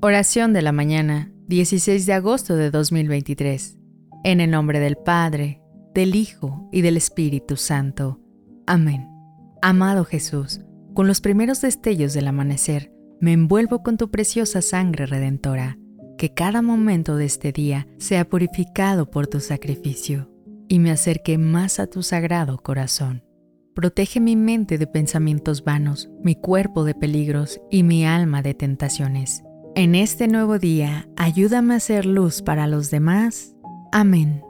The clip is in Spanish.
Oración de la mañana, 16 de agosto de 2023. En el nombre del Padre, del Hijo y del Espíritu Santo. Amén. Amado Jesús, con los primeros destellos del amanecer, me envuelvo con tu preciosa sangre redentora. Que cada momento de este día sea purificado por tu sacrificio y me acerque más a tu sagrado corazón. Protege mi mente de pensamientos vanos, mi cuerpo de peligros y mi alma de tentaciones. En este nuevo día, ayúdame a ser luz para los demás. Amén.